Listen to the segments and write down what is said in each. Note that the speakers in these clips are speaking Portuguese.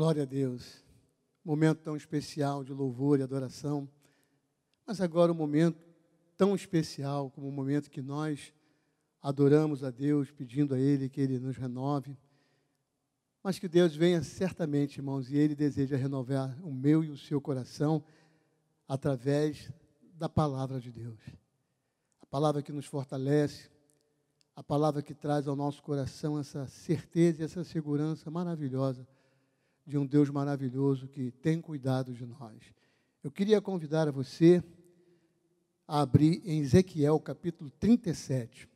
Glória a Deus. Momento tão especial de louvor e adoração. Mas agora um momento tão especial como o momento que nós adoramos a Deus, pedindo a Ele que Ele nos renove. Mas que Deus venha certamente, irmãos, e Ele deseja renovar o meu e o seu coração através da palavra de Deus. A palavra que nos fortalece, a palavra que traz ao nosso coração essa certeza e essa segurança maravilhosa de um Deus maravilhoso que tem cuidado de nós. Eu queria convidar a você a abrir em Ezequiel capítulo 37.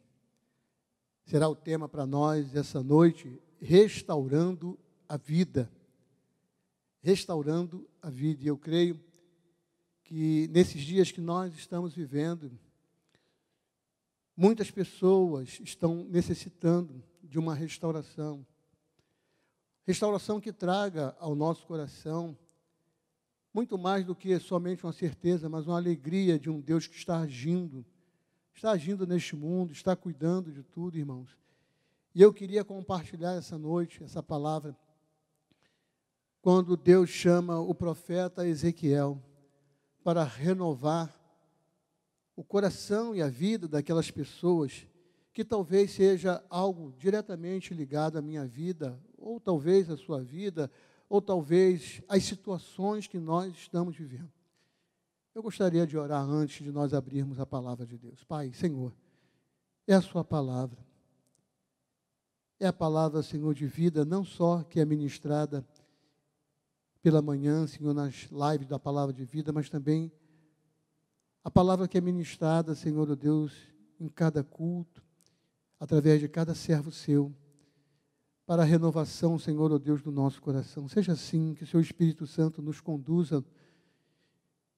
Será o tema para nós essa noite, restaurando a vida. Restaurando a vida. E eu creio que nesses dias que nós estamos vivendo, muitas pessoas estão necessitando de uma restauração. Restauração que traga ao nosso coração muito mais do que somente uma certeza, mas uma alegria de um Deus que está agindo, está agindo neste mundo, está cuidando de tudo, irmãos. E eu queria compartilhar essa noite essa palavra quando Deus chama o profeta Ezequiel para renovar o coração e a vida daquelas pessoas que talvez seja algo diretamente ligado à minha vida, ou talvez à sua vida, ou talvez as situações que nós estamos vivendo. Eu gostaria de orar antes de nós abrirmos a palavra de Deus. Pai, Senhor, é a Sua palavra. É a palavra, Senhor, de vida, não só que é ministrada pela manhã, Senhor, nas lives da palavra de vida, mas também a palavra que é ministrada, Senhor, oh Deus, em cada culto, através de cada servo seu para a renovação, Senhor, ó oh Deus, do nosso coração. Seja assim, que o Seu Espírito Santo nos conduza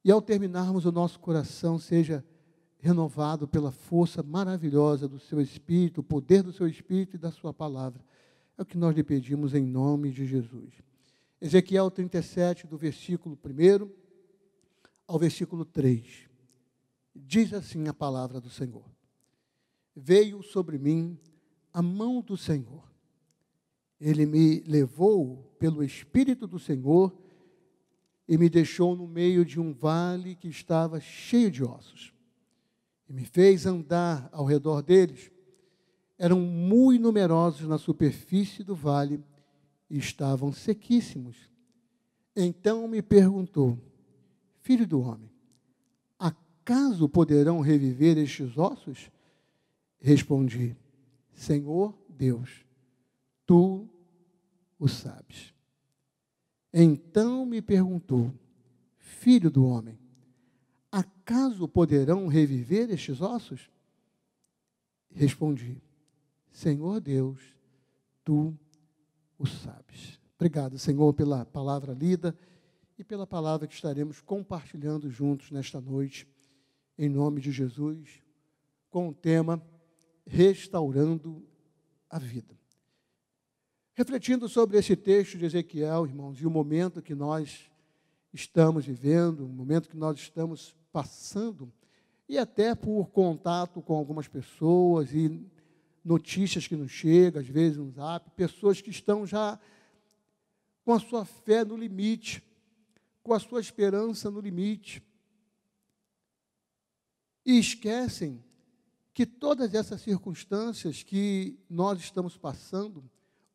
e ao terminarmos o nosso coração seja renovado pela força maravilhosa do Seu Espírito, o poder do Seu Espírito e da Sua palavra. É o que nós lhe pedimos em nome de Jesus. Ezequiel 37, do versículo 1 ao versículo 3. Diz assim a palavra do Senhor: Veio sobre mim a mão do Senhor ele me levou pelo Espírito do Senhor e me deixou no meio de um vale que estava cheio de ossos. E me fez andar ao redor deles. Eram muito numerosos na superfície do vale e estavam sequíssimos. Então me perguntou: Filho do homem, acaso poderão reviver estes ossos? Respondi: Senhor Deus, tu o sabes. Então me perguntou, filho do homem, acaso poderão reviver estes ossos? Respondi, Senhor Deus, tu o sabes. Obrigado, Senhor, pela palavra lida e pela palavra que estaremos compartilhando juntos nesta noite, em nome de Jesus, com o tema Restaurando a Vida. Refletindo sobre esse texto de Ezequiel, irmãos, e o momento que nós estamos vivendo, o momento que nós estamos passando, e até por contato com algumas pessoas e notícias que nos chegam, às vezes no zap, pessoas que estão já com a sua fé no limite, com a sua esperança no limite, e esquecem que todas essas circunstâncias que nós estamos passando,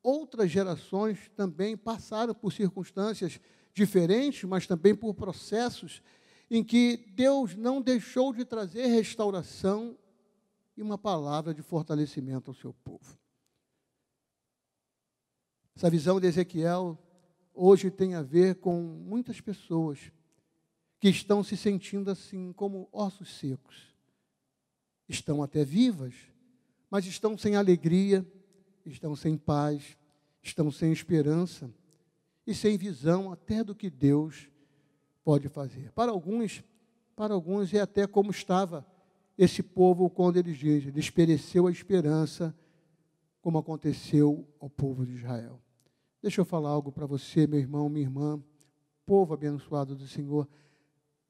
outras gerações também passaram por circunstâncias diferentes, mas também por processos em que Deus não deixou de trazer restauração e uma palavra de fortalecimento ao seu povo. Essa visão de Ezequiel hoje tem a ver com muitas pessoas que estão se sentindo assim como ossos secos. Estão até vivas, mas estão sem alegria, estão sem paz, estão sem esperança e sem visão até do que Deus pode fazer. Para alguns, para alguns é até como estava esse povo quando eles dizem, ele pereceu a esperança, como aconteceu ao povo de Israel. Deixa eu falar algo para você, meu irmão, minha irmã, povo abençoado do Senhor,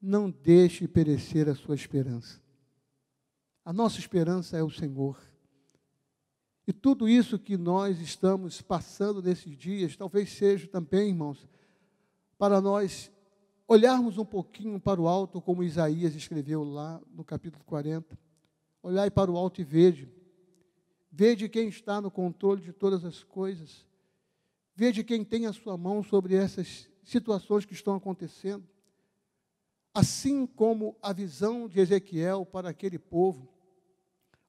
não deixe perecer a sua esperança. A nossa esperança é o Senhor. E tudo isso que nós estamos passando nesses dias, talvez seja também, irmãos, para nós olharmos um pouquinho para o alto, como Isaías escreveu lá no capítulo 40. Olhai para o alto e vede. Vede quem está no controle de todas as coisas. Vede quem tem a sua mão sobre essas situações que estão acontecendo. Assim como a visão de Ezequiel para aquele povo,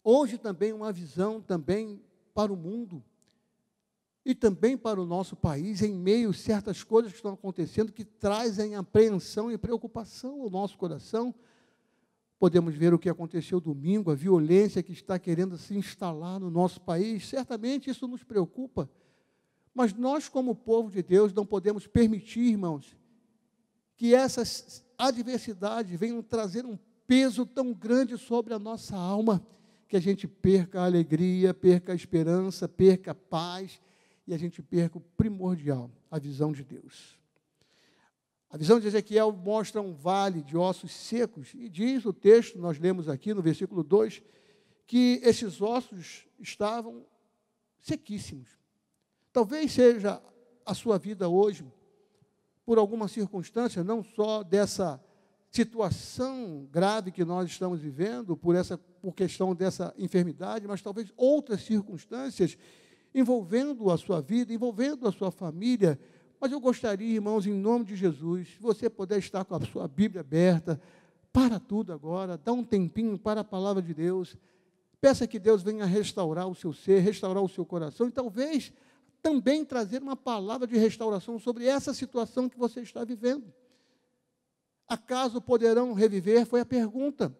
hoje também uma visão também para o mundo e também para o nosso país, em meio a certas coisas que estão acontecendo que trazem apreensão e preocupação ao nosso coração. Podemos ver o que aconteceu domingo, a violência que está querendo se instalar no nosso país. Certamente isso nos preocupa. Mas nós, como povo de Deus, não podemos permitir, irmãos, que essas adversidades venham trazer um peso tão grande sobre a nossa alma, que a gente perca a alegria, perca a esperança, perca a paz e a gente perca o primordial, a visão de Deus. A visão de Ezequiel mostra um vale de ossos secos, e diz o texto, nós lemos aqui no versículo 2, que esses ossos estavam sequíssimos. Talvez seja a sua vida hoje, por alguma circunstância, não só dessa situação grave que nós estamos vivendo, por essa por questão dessa enfermidade, mas talvez outras circunstâncias envolvendo a sua vida, envolvendo a sua família. Mas eu gostaria, irmãos, em nome de Jesus, se você puder estar com a sua Bíblia aberta, para tudo agora, dá um tempinho para a palavra de Deus. Peça que Deus venha restaurar o seu ser, restaurar o seu coração e talvez também trazer uma palavra de restauração sobre essa situação que você está vivendo. Acaso poderão reviver? Foi a pergunta.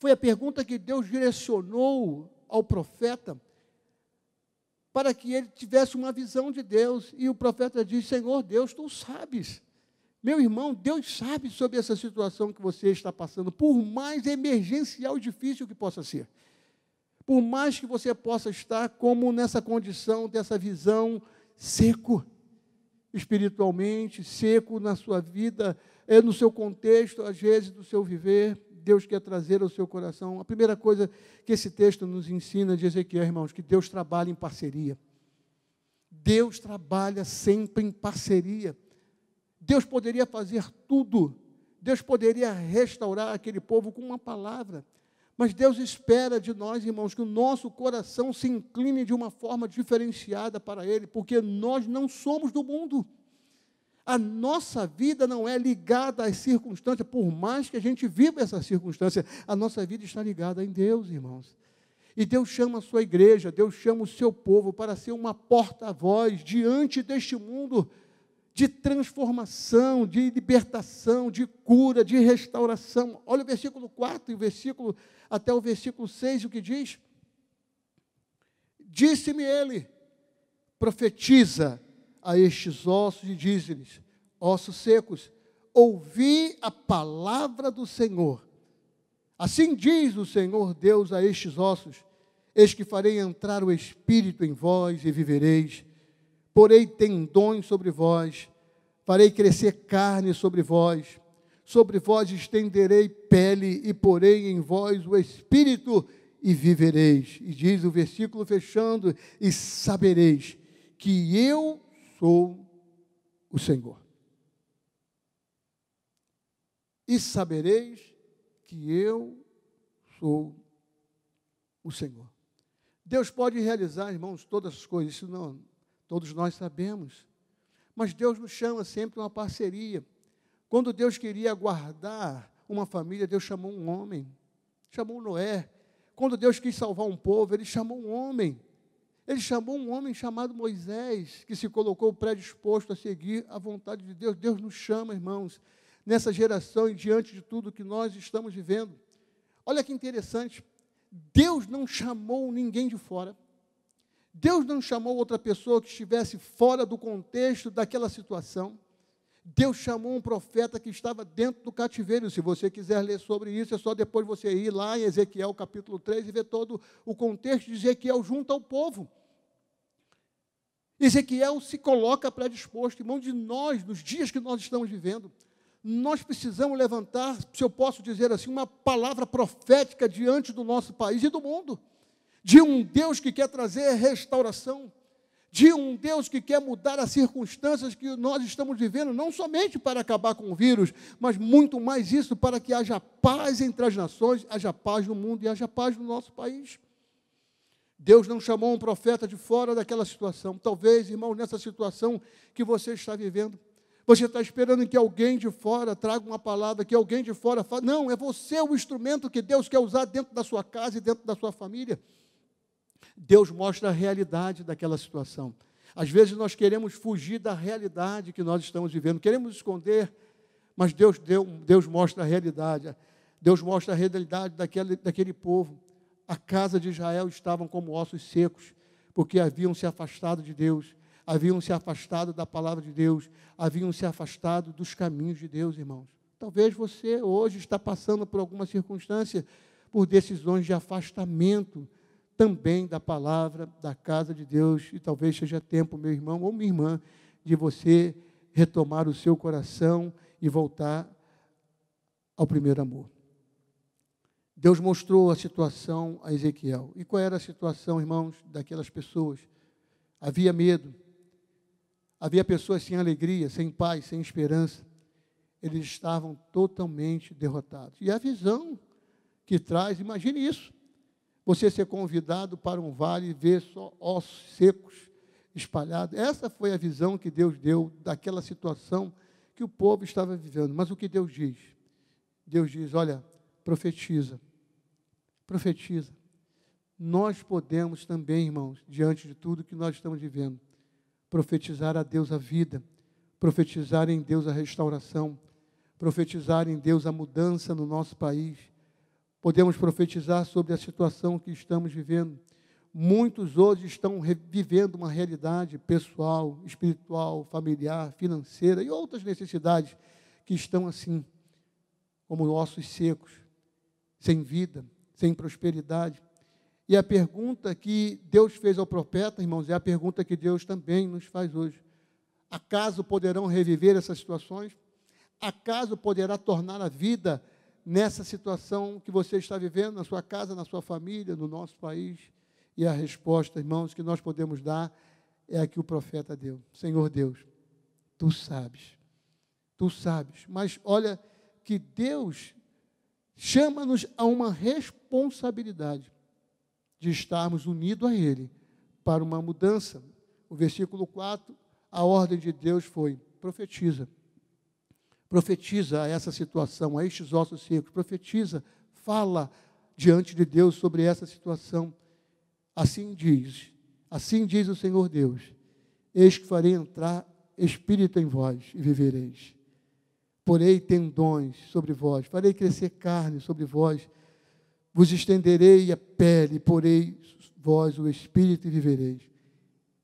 Foi a pergunta que Deus direcionou ao profeta para que ele tivesse uma visão de Deus. E o profeta diz: Senhor Deus, tu sabes. Meu irmão, Deus sabe sobre essa situação que você está passando, por mais emergencial e difícil que possa ser. Por mais que você possa estar como nessa condição, dessa visão seco, espiritualmente, seco na sua vida, é, no seu contexto, às vezes, do seu viver, Deus quer trazer ao seu coração. A primeira coisa que esse texto nos ensina de Ezequiel, irmãos, que Deus trabalha em parceria. Deus trabalha sempre em parceria. Deus poderia fazer tudo. Deus poderia restaurar aquele povo com uma palavra. Mas Deus espera de nós, irmãos, que o nosso coração se incline de uma forma diferenciada para Ele, porque nós não somos do mundo. A nossa vida não é ligada às circunstâncias, por mais que a gente viva essa circunstância, a nossa vida está ligada em Deus, irmãos. E Deus chama a sua igreja, Deus chama o seu povo para ser uma porta-voz diante deste mundo de transformação, de libertação, de cura, de restauração. Olha o versículo 4 e o versículo até o versículo 6, o que diz? Disse-me ele: profetiza a estes ossos e diz-lhes: ossos secos, ouvi a palavra do Senhor. Assim diz o Senhor Deus a estes ossos: Eis que farei entrar o espírito em vós e vivereis. Porei tendões sobre vós, farei crescer carne sobre vós sobre vós estenderei pele e porei em vós o espírito e vivereis. E diz o versículo fechando: e sabereis que eu sou o Senhor. E sabereis que eu sou o Senhor. Deus pode realizar, irmãos, todas as coisas, isso não, todos nós sabemos. Mas Deus nos chama sempre uma parceria. Quando Deus queria guardar uma família, Deus chamou um homem, chamou Noé. Quando Deus quis salvar um povo, ele chamou um homem. Ele chamou um homem chamado Moisés, que se colocou predisposto a seguir a vontade de Deus. Deus nos chama, irmãos, nessa geração e diante de tudo que nós estamos vivendo. Olha que interessante. Deus não chamou ninguém de fora. Deus não chamou outra pessoa que estivesse fora do contexto daquela situação. Deus chamou um profeta que estava dentro do cativeiro. Se você quiser ler sobre isso, é só depois você ir lá em Ezequiel capítulo 3 e ver todo o contexto de Ezequiel junto ao povo. Ezequiel se coloca predisposto, irmão, de nós, nos dias que nós estamos vivendo. Nós precisamos levantar, se eu posso dizer assim, uma palavra profética diante do nosso país e do mundo. de um Deus que quer trazer restauração, de um Deus que quer mudar as circunstâncias que nós estamos vivendo, não somente para acabar com o vírus, mas muito mais isso, para que haja paz entre as nações, haja paz no mundo e haja paz no nosso país. Deus não chamou um profeta de fora daquela situação. Talvez, irmão, nessa situação que você está vivendo, você está esperando que alguém de fora traga uma palavra, que alguém de fora fale. Não, é você o instrumento que Deus quer usar dentro da sua casa e dentro da sua família. Deus mostra a realidade daquela situação. Às vezes nós queremos fugir da realidade que nós estamos vivendo, queremos esconder, mas Deus, Deus, Deus mostra a realidade. Deus mostra a realidade daquele, daquele povo. A casa de Israel estavam como ossos secos, porque haviam se afastado de Deus, haviam se afastado da palavra de Deus, haviam se afastado dos caminhos de Deus, irmãos. Talvez você hoje está passando por alguma circunstância, por decisões de afastamento também da palavra, da casa de Deus, e talvez seja tempo, meu irmão ou minha irmã, de você retomar o seu coração e voltar ao primeiro amor. Deus mostrou a situação a Ezequiel. E qual era a situação, irmãos, daquelas pessoas? Havia medo. Havia pessoas sem alegria, sem paz, sem esperança. Eles estavam totalmente derrotados. E a visão que traz, imagine isso você ser convidado para um vale e ver só ossos secos espalhados. Essa foi a visão que Deus deu daquela situação que o povo estava vivendo. Mas o que Deus diz? Deus diz: olha, profetiza. Profetiza. Nós podemos também, irmãos, diante de tudo que nós estamos vivendo, profetizar a Deus a vida, profetizar em Deus a restauração, profetizar em Deus a mudança no nosso país, podemos profetizar sobre a situação que estamos vivendo. Muitos hoje estão vivendo uma realidade pessoal, espiritual, familiar, financeira e outras necessidades que estão assim, como ossos secos, sem vida, sem prosperidade. E a pergunta que Deus fez ao profeta, irmãos, é a pergunta que Deus também nos faz hoje. Acaso poderão reviver essas situações? Acaso poderá tornar a vida nessa situação que você está vivendo, na sua casa, na sua família, no nosso país? E a resposta, irmãos, que nós podemos dar é a que o profeta deu: Senhor Deus, tu sabes, tu sabes. Mas olha que Deus chama-nos a uma responsabilidade de estarmos unidos a Ele para uma mudança. O versículo 4, a ordem de Deus foi: profetiza profetiza essa situação, a estes ossos secos, profetiza, fala diante de Deus sobre essa situação. Assim diz, assim diz o Senhor Deus: Eis que farei entrar espírito em vós e vivereis. Porei tendões sobre vós, farei crescer carne sobre vós, vos estenderei a pele, porei vós o espírito e vivereis.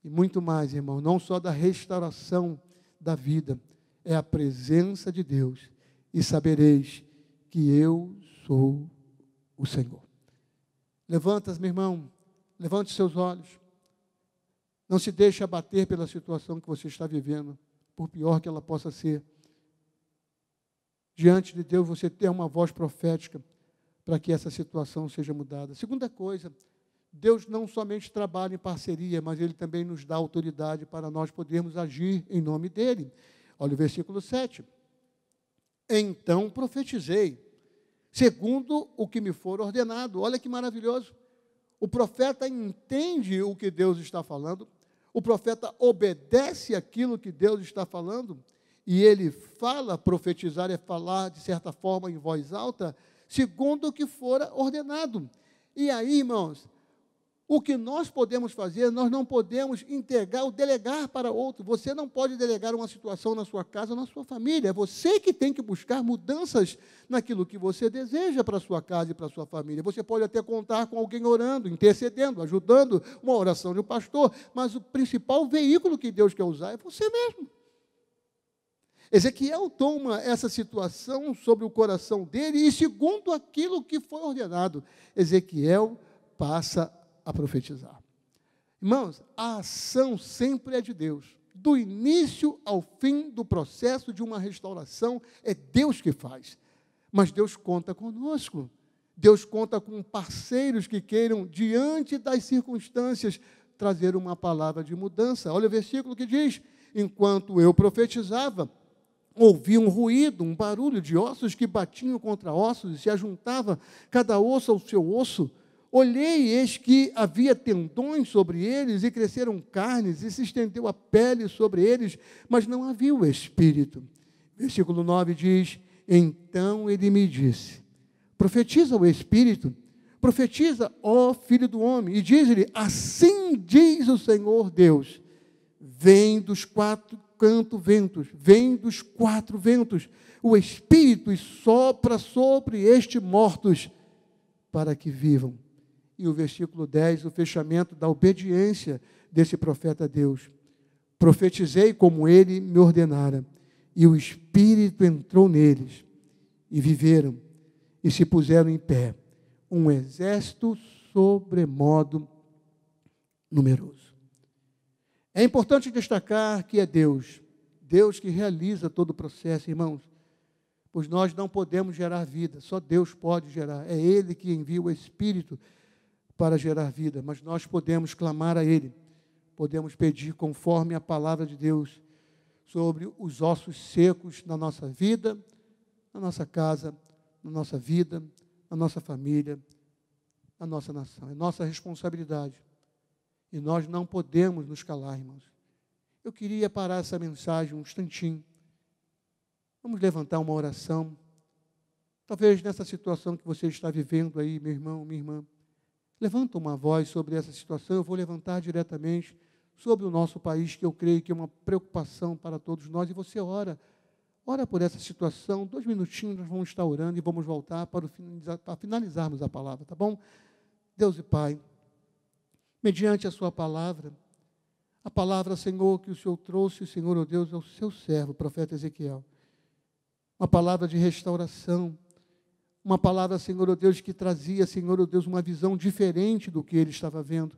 E muito mais, irmão, não só da restauração da vida, é a presença de Deus, e sabereis que eu sou o Senhor. Levanta, meu irmão, levante seus olhos. Não se deixe abater pela situação que você está vivendo, por pior que ela possa ser. Diante de Deus, você tem uma voz profética para que essa situação seja mudada. Segunda coisa, Deus não somente trabalha em parceria, mas Ele também nos dá autoridade para nós podermos agir em nome dEle. Olha o versículo 7. Então profetizei, segundo o que me for ordenado. Olha que maravilhoso. O profeta entende o que Deus está falando, o profeta obedece aquilo que Deus está falando, e ele fala, profetizar é falar, de certa forma, em voz alta, segundo o que fora ordenado. E aí, irmãos, o que nós podemos fazer, nós não podemos entregar ou delegar para outro. Você não pode delegar uma situação na sua casa ou na sua família. É você que tem que buscar mudanças naquilo que você deseja para a sua casa e para a sua família. Você pode até contar com alguém orando, intercedendo, ajudando, uma oração de um pastor, mas o principal veículo que Deus quer usar é você mesmo. Ezequiel toma essa situação sobre o coração dele e, segundo aquilo que foi ordenado, Ezequiel passa a profetizar. Irmãos, a ação sempre é de Deus. Do início ao fim do processo de uma restauração, é Deus que faz. Mas Deus conta conosco. Deus conta com parceiros que queiram, diante das circunstâncias, trazer uma palavra de mudança. Olha o versículo que diz: Enquanto eu profetizava, ouvi um ruído, um barulho de ossos que batiam contra ossos e se ajuntava cada osso ao seu osso. Olhei, eis que havia tendões sobre eles, e cresceram carnes, e se estendeu a pele sobre eles, mas não havia o espírito. Versículo 9 diz: Então ele me disse: Profetiza o espírito, profetiza, ó filho do homem, e diz-lhe: Assim diz o Senhor Deus: Vem dos quatro canto ventos, vem dos quatro ventos, o espírito sopra sobre estes mortos, para que vivam e o versículo 10, o fechamento da obediência desse profeta a Deus. Profetizei como ele me ordenara, e o Espírito entrou neles, e viveram, e se puseram em pé, um exército sobremodo numeroso. É importante destacar que é Deus, Deus que realiza todo o processo, irmãos, pois nós não podemos gerar vida, só Deus pode gerar, é Ele que envia o Espírito para gerar vida, mas nós podemos clamar a Ele, podemos pedir conforme a palavra de Deus sobre os ossos secos na nossa vida, na nossa casa, na nossa vida, na nossa família, na nossa nação. É nossa responsabilidade. E nós não podemos nos calar, irmãos. Eu queria parar essa mensagem um instantinho. Vamos levantar uma oração. Talvez nessa situação que você está vivendo aí, meu irmão, minha irmã. Levanta uma voz sobre essa situação, eu vou levantar diretamente sobre o nosso país, que eu creio que é uma preocupação para todos nós, e você ora, ora por essa situação, dois minutinhos nós vamos estar orando e vamos voltar para, finalizar, para finalizarmos a palavra, tá bom? Deus e Pai, mediante a sua palavra, a palavra, Senhor, que o Senhor trouxe, Senhor, oh Deus, ao seu servo, profeta Ezequiel, uma palavra de restauração, uma palavra, Senhor, oh Deus, que trazia, Senhor, oh Deus, uma visão diferente do que ele estava vendo.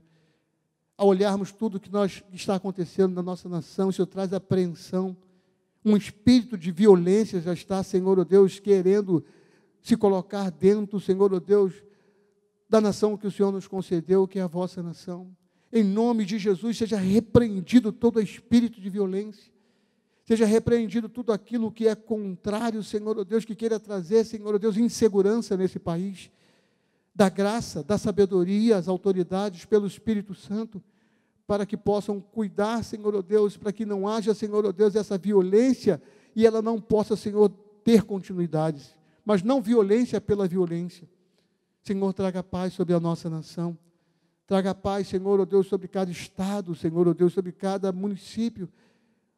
Ao olharmos tudo que nós que está acontecendo na nossa nação, o Senhor traz apreensão. Um espírito de violência já está, Senhor, oh Deus, querendo se colocar dentro, Senhor, oh Deus, da nação que o Senhor nos concedeu, que é a vossa nação. Em nome de Jesus, seja repreendido todo espírito de violência. Seja repreendido tudo aquilo que é contrário, Senhor oh Deus, que queira trazer, Senhor oh Deus, insegurança nesse país. Da graça, da sabedoria às autoridades pelo Espírito Santo, para que possam cuidar, Senhor oh Deus, para que não haja, Senhor oh Deus, essa violência e ela não possa, Senhor, ter continuidades. Mas não violência pela violência. Senhor, traga paz sobre a nossa nação. Traga paz, Senhor, oh Deus, sobre cada estado, Senhor, oh Deus, sobre cada município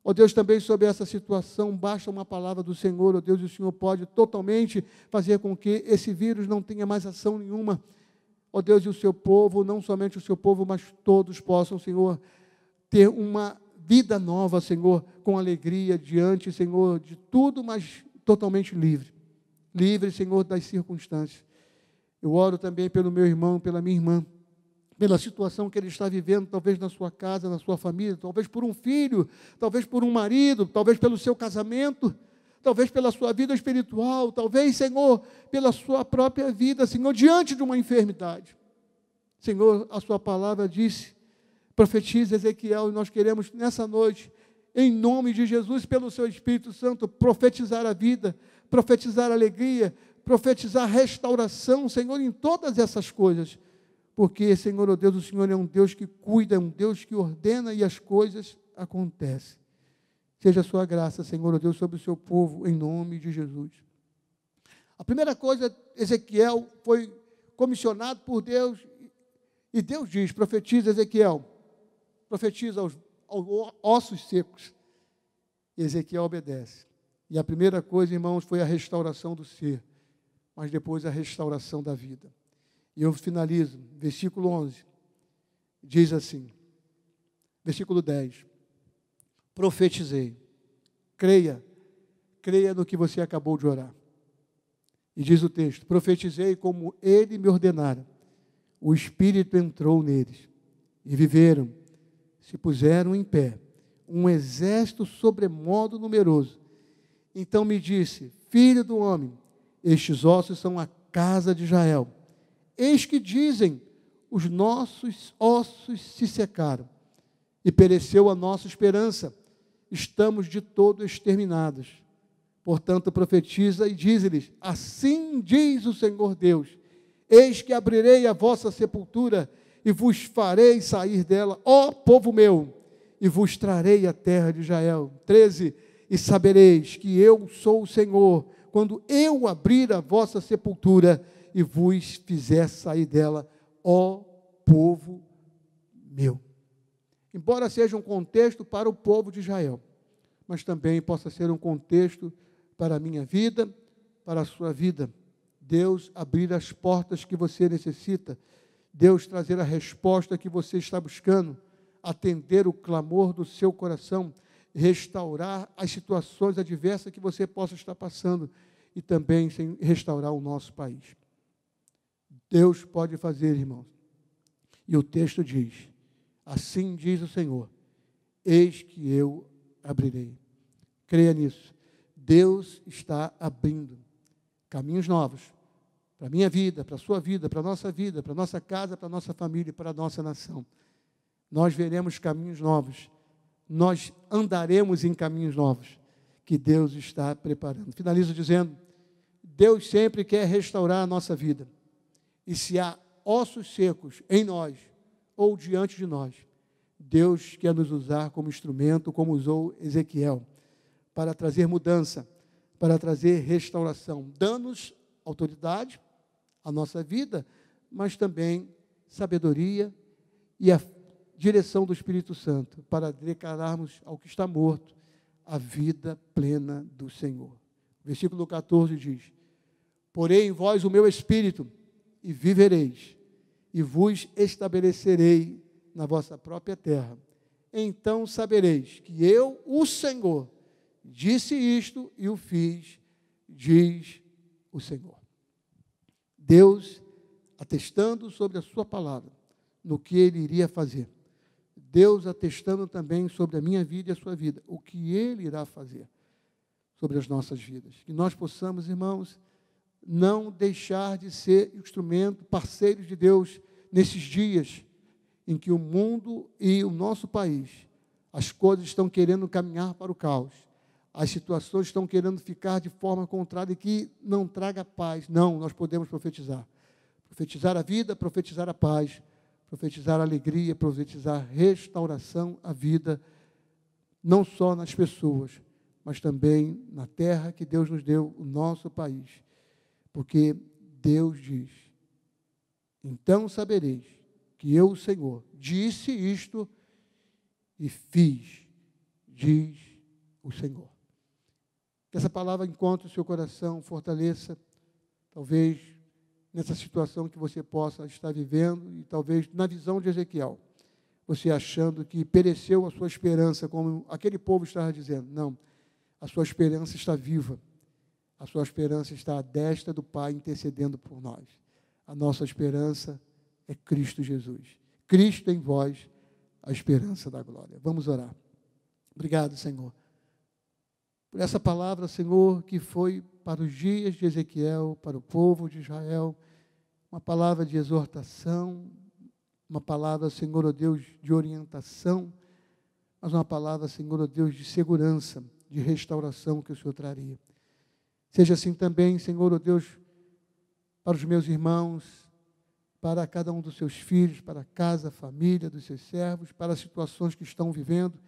Ó oh Deus, também sobre essa situação, basta uma palavra do Senhor, ó Deus, e o Senhor pode totalmente fazer com que esse vírus não tenha mais ação nenhuma. Ó Deus, e o seu povo, não somente o seu povo, mas todos possam, Senhor, ter uma vida nova, Senhor, com alegria diante, Senhor, de tudo, mas totalmente livre. Livre, Senhor, das circunstâncias. Eu oro também pelo meu irmão, pela minha irmã pela situação que ele está vivendo, talvez na sua casa, na sua família, talvez por um filho, talvez por um marido, talvez pelo seu casamento, talvez pela sua vida espiritual, talvez, Senhor, pela sua própria vida, Senhor, diante de uma enfermidade. Senhor, a sua palavra disse, profetiza Ezequiel, e nós queremos nessa noite, em nome de Jesus, pelo seu Espírito Santo, profetizar a vida, profetizar a alegria, profetizar restauração, Senhor, em todas essas coisas porque, Senhor, oh Deus, o Senhor é um Deus que cuida, é um Deus que ordena e as coisas acontecem. Seja a sua graça, Senhor, oh Deus, sobre o seu povo, em nome de Jesus. A primeira coisa, Ezequiel foi comissionado por Deus, e Deus diz: profetiza Ezequiel, profetiza aos, aos ossos secos. E Ezequiel obedece. E a primeira coisa, irmãos, foi a restauração do ser, mas depois a restauração da vida. E eu finalizo, versículo 11. Diz assim, versículo 10. Profetizei. Creia, creia no que você acabou de orar. E diz o texto: Profetizei como ele me ordenara. O Espírito entrou neles e viveram, se puseram em pé, um exército sobremodo numeroso. Então me disse: Filho do homem, estes ossos são a casa de Israel: Eis que dizem, os nossos ossos se secaram, e pereceu a nossa esperança, estamos de todo exterminados. Portanto, profetiza e diz-lhes: Assim diz o Senhor Deus: Eis que abrirei a vossa sepultura e vos farei sair dela, ó povo meu, e vos trarei a terra de Israel. 13. E sabereis que eu sou o Senhor, quando eu abrir a vossa sepultura e vos fizer sair dela, ó povo meu. Embora seja um contexto para o povo de Israel, mas também possa ser um contexto para a minha vida, para a sua vida. Deus abrir as portas que você necessita, Deus trazer a resposta que você está buscando, atender o clamor do seu coração, restaurar as situações adversas que você possa estar passando e também restaurar o nosso país. Deus pode fazer, irmãos. E o texto diz: Assim diz o Senhor: Eis que eu abrirei. Creia nisso. Deus está abrindo caminhos novos para a minha vida, para a sua vida, para a nossa vida, para a nossa casa, para a nossa família, para a nossa nação. Nós veremos caminhos novos. Nós andaremos em caminhos novos que Deus está preparando. Finalizo dizendo: Deus sempre quer restaurar a nossa vida. E se há ossos secos em nós ou diante de nós. Deus quer nos usar como instrumento, como usou Ezequiel, para trazer mudança, para trazer restauração, dando-nos autoridade à nossa vida, mas também sabedoria e a direção do Espírito Santo para declararmos ao que está morto a vida plena do Senhor. Versículo 14 diz: Porém vós o meu espírito, e vivereis, e vos estabelecerei na vossa própria terra. Então sabereis que eu, o Senhor, disse isto e o fiz, diz o Senhor. Deus atestando sobre a sua palavra, no que ele iria fazer. Deus atestando também sobre a minha vida e a sua vida, o que ele irá fazer sobre as nossas vidas. Que nós possamos, irmãos, não deixar de ser instrumento, parceiros de Deus nesses dias em que o mundo e o nosso país, as coisas estão querendo caminhar para o caos, as situações estão querendo ficar de forma contrária e que não traga paz. Não, nós podemos profetizar. Profetizar a vida, profetizar a paz, profetizar alegria, profetizar restauração à vida, não só nas pessoas, mas também na terra que Deus nos deu, o nosso país. Porque Deus diz: então sabereis que eu, o Senhor, disse isto e fiz, diz o Senhor. Que essa palavra encontre o seu coração, fortaleça, talvez nessa situação que você possa estar vivendo e talvez na visão de Ezequiel, você achando que pereceu a sua esperança, como aquele povo estava dizendo. Não, a sua esperança está viva. A sua esperança está à destra do Pai intercedendo por nós. A nossa esperança é Cristo Jesus. Cristo em vós, a esperança da glória. Vamos orar. Obrigado, Senhor, por essa palavra, Senhor, que foi para os dias de Ezequiel, para o povo de Israel, uma palavra de exortação, uma palavra, Senhor, ó Deus, de orientação, mas uma palavra, Senhor, ó Deus, de segurança, de restauração que o Senhor traria. Seja assim também, Senhor, ó Deus, para os meus irmãos, para cada um dos seus filhos, para a casa, a família dos seus servos, para as situações que estão vivendo,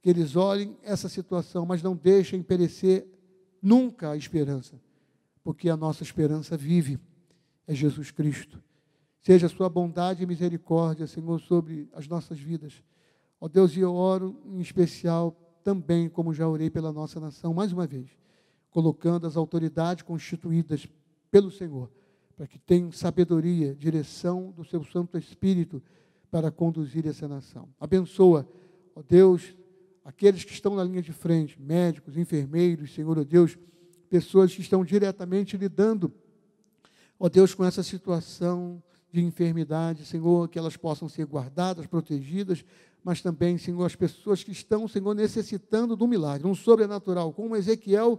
que eles olhem essa situação, mas não deixem perecer nunca a esperança, porque a nossa esperança vive, é Jesus Cristo. Seja a sua bondade e misericórdia, Senhor, sobre as nossas vidas. Ó Deus, e eu oro em especial também, como já orei pela nossa nação, mais uma vez, colocando as autoridades constituídas pelo Senhor, para que tenham sabedoria, direção do seu Santo Espírito para conduzir essa nação. Abençoa, ó Deus, aqueles que estão na linha de frente, médicos, enfermeiros, Senhor, ó Deus, pessoas que estão diretamente lidando, ó Deus, com essa situação de enfermidade, Senhor, que elas possam ser guardadas, protegidas, mas também, Senhor, as pessoas que estão, Senhor, necessitando do milagre, um sobrenatural, como Ezequiel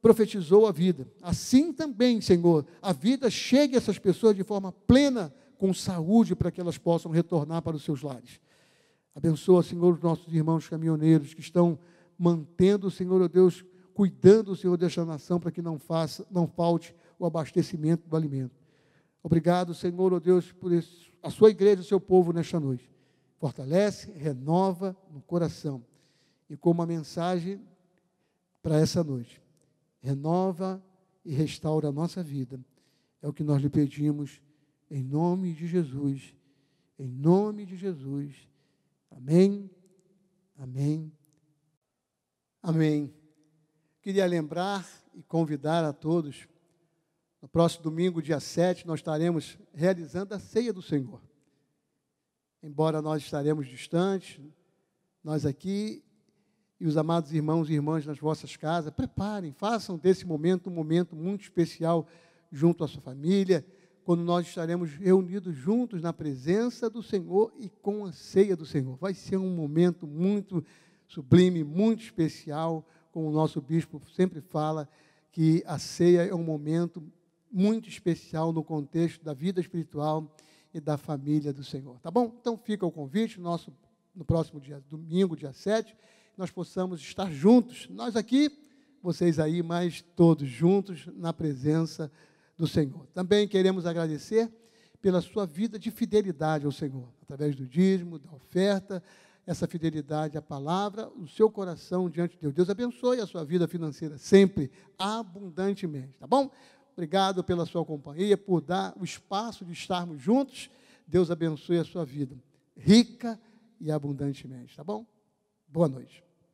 profetizou a vida. Assim também, Senhor, a vida chegue a essas pessoas de forma plena, com saúde, para que elas possam retornar para os seus lares. Abençoa, Senhor, os nossos irmãos caminhoneiros que estão mantendo, Senhor, oh Deus, cuidando, Senhor, desta nação para que não faça, não falte o abastecimento do alimento. Obrigado, Senhor, oh Deus, por isso, a sua igreja, o seu povo nesta noite. Fortalece, renova no coração. E com uma mensagem para essa noite. Renova e restaura a nossa vida. É o que nós lhe pedimos em nome de Jesus. Em nome de Jesus. Amém. Amém. Amém. Queria lembrar e convidar a todos, no próximo domingo, dia 7, nós estaremos realizando a ceia do Senhor. Embora nós estaremos distantes, nós aqui e os amados irmãos e irmãs nas vossas casas, preparem, façam desse momento um momento muito especial junto à sua família, quando nós estaremos reunidos juntos na presença do Senhor e com a ceia do Senhor. Vai ser um momento muito sublime, muito especial, como o nosso bispo sempre fala, que a ceia é um momento muito especial no contexto da vida espiritual e da família do Senhor. Tá bom? Então fica o convite, nosso, no próximo dia, domingo, dia 7, nós possamos estar juntos, nós aqui, vocês aí, mas todos juntos na presença do Senhor. Também queremos agradecer pela sua vida de fidelidade ao Senhor, através do dízimo, da oferta, essa fidelidade à palavra, o seu coração diante de Deus. Deus abençoe a sua vida financeira sempre, abundantemente, tá bom? Obrigado pela sua companhia, por dar o espaço de estarmos juntos. Deus abençoe a sua vida, rica e abundantemente, tá bom? Boa noite.